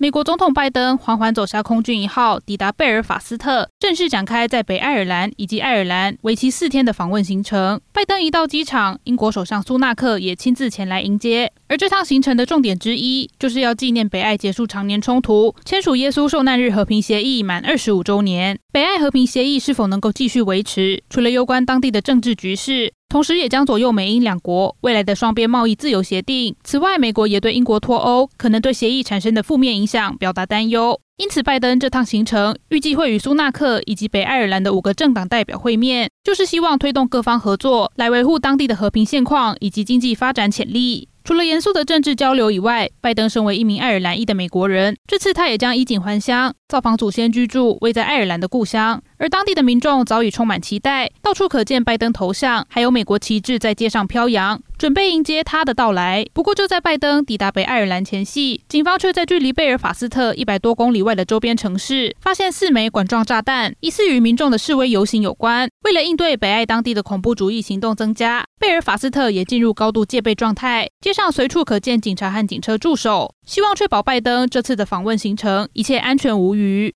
美国总统拜登缓缓走下空军一号，抵达贝尔法斯特，正式展开在北爱尔兰以及爱尔兰为期四天的访问行程。拜登一到机场，英国首相苏纳克也亲自前来迎接。而这趟行程的重点之一，就是要纪念北爱结束常年冲突、签署耶稣受难日和平协议满二十五周年。北爱和平协议是否能够继续维持，除了攸关当地的政治局势。同时，也将左右美英两国未来的双边贸易自由协定。此外，美国也对英国脱欧可能对协议产生的负面影响表达担忧。因此，拜登这趟行程预计会与苏纳克以及北爱尔兰的五个政党代表会面，就是希望推动各方合作，来维护当地的和平现况以及经济发展潜力。除了严肃的政治交流以外，拜登身为一名爱尔兰裔的美国人，这次他也将衣锦还乡，造访祖先居住、位在爱尔兰的故乡。而当地的民众早已充满期待，到处可见拜登头像，还有美国旗帜在街上飘扬，准备迎接他的到来。不过，就在拜登抵达北爱尔兰前夕，警方却在距离贝尔法斯特一百多公里外的周边城市，发现四枚管状炸弹，疑似与民众的示威游行有关。为了应对北爱当地的恐怖主义行动增加，贝尔法斯特也进入高度戒备状态，街上随处可见警察和警车驻守，希望确保拜登这次的访问行程一切安全无虞。